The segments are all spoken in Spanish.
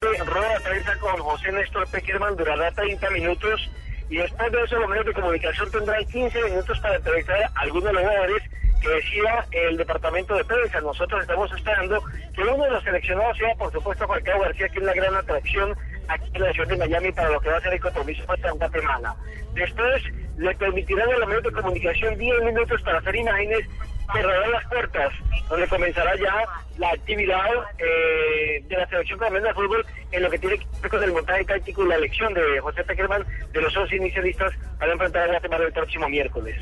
de prensa con José Néstor Peckerman durará 30 minutos y después de eso los medios de comunicación tendrán 15 minutos para entrevistar a algunos de los jugadores que decía el departamento de prensa. Nosotros estamos esperando que uno de los seleccionados sea, por supuesto, Juan García, que es la gran atracción aquí en la ciudad de Miami para lo que va a ser el compromiso contra Guatemala. Después le permitirán a los medios de comunicación 10 minutos para hacer imágenes cerrarán las puertas, donde comenzará ya la actividad eh, de la selección colombiana de fútbol en lo que tiene que ver con el montaje táctico y la elección de José Peckerman de los 11 inicialistas para enfrentar a Guatemala el próximo miércoles.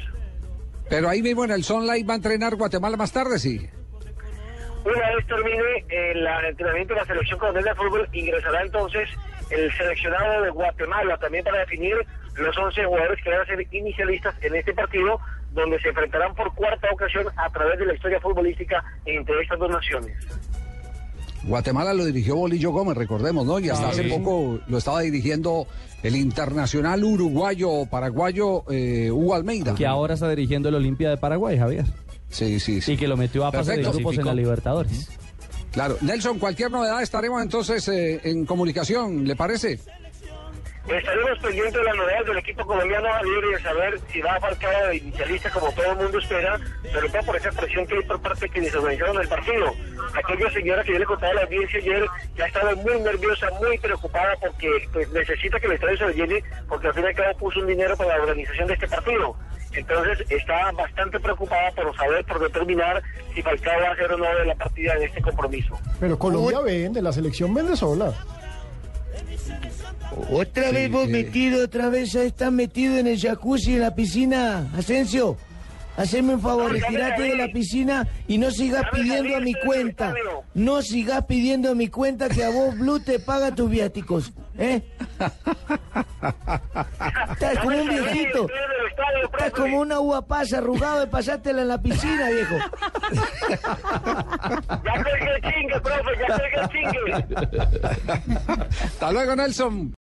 Pero ahí mismo en el Sunlight va a entrenar Guatemala más tarde, sí. Una vez termine el entrenamiento de la selección colombiana de fútbol, ingresará entonces el seleccionado de Guatemala también para definir los 11 jugadores que van a ser inicialistas en este partido, donde se enfrentarán por cuarta ocasión a través de la historia futbolística entre estas dos naciones. Guatemala lo dirigió Bolillo Gómez, recordemos, ¿no? Y hasta hace poco lo estaba dirigiendo el internacional uruguayo paraguayo eh, Hugo Almeida. Que ahora está dirigiendo el Olimpia de Paraguay, Javier. Sí, sí, sí. Y que lo metió a pasar de grupos en la Libertadores. Claro. Nelson, cualquier novedad estaremos entonces eh, en comunicación, ¿le parece? Estaremos pendientes de la novedad del equipo colombiano libre de saber si va a faltar de inicialista como todo el mundo espera, sobre todo por esa presión que hay por parte de quienes organizaron el partido. Aquella señora que yo le contaba a la audiencia ayer ya estaba muy nerviosa, muy preocupada porque pues, necesita que el estadio se lo llene porque al fin y al cabo puso un dinero para la organización de este partido. Entonces está bastante preocupada por saber, por determinar si Falcao va a hacer o no de la partida en este compromiso. Pero Colombia vende, la selección vende sola. Otra vez vos metido, otra vez ya estás metido en el jacuzzi, en la piscina. Asensio, haceme un favor, retirate de la piscina y no sigas pidiendo a mi cuenta. No sigas pidiendo a mi cuenta que a vos Blue te paga tus viáticos. ¿Eh? Estás como un viejito. Estás como una uva pasa arrugado de pasártela en la piscina, viejo. Ya el chingue, profe, ya el chingue. Hasta luego, Nelson.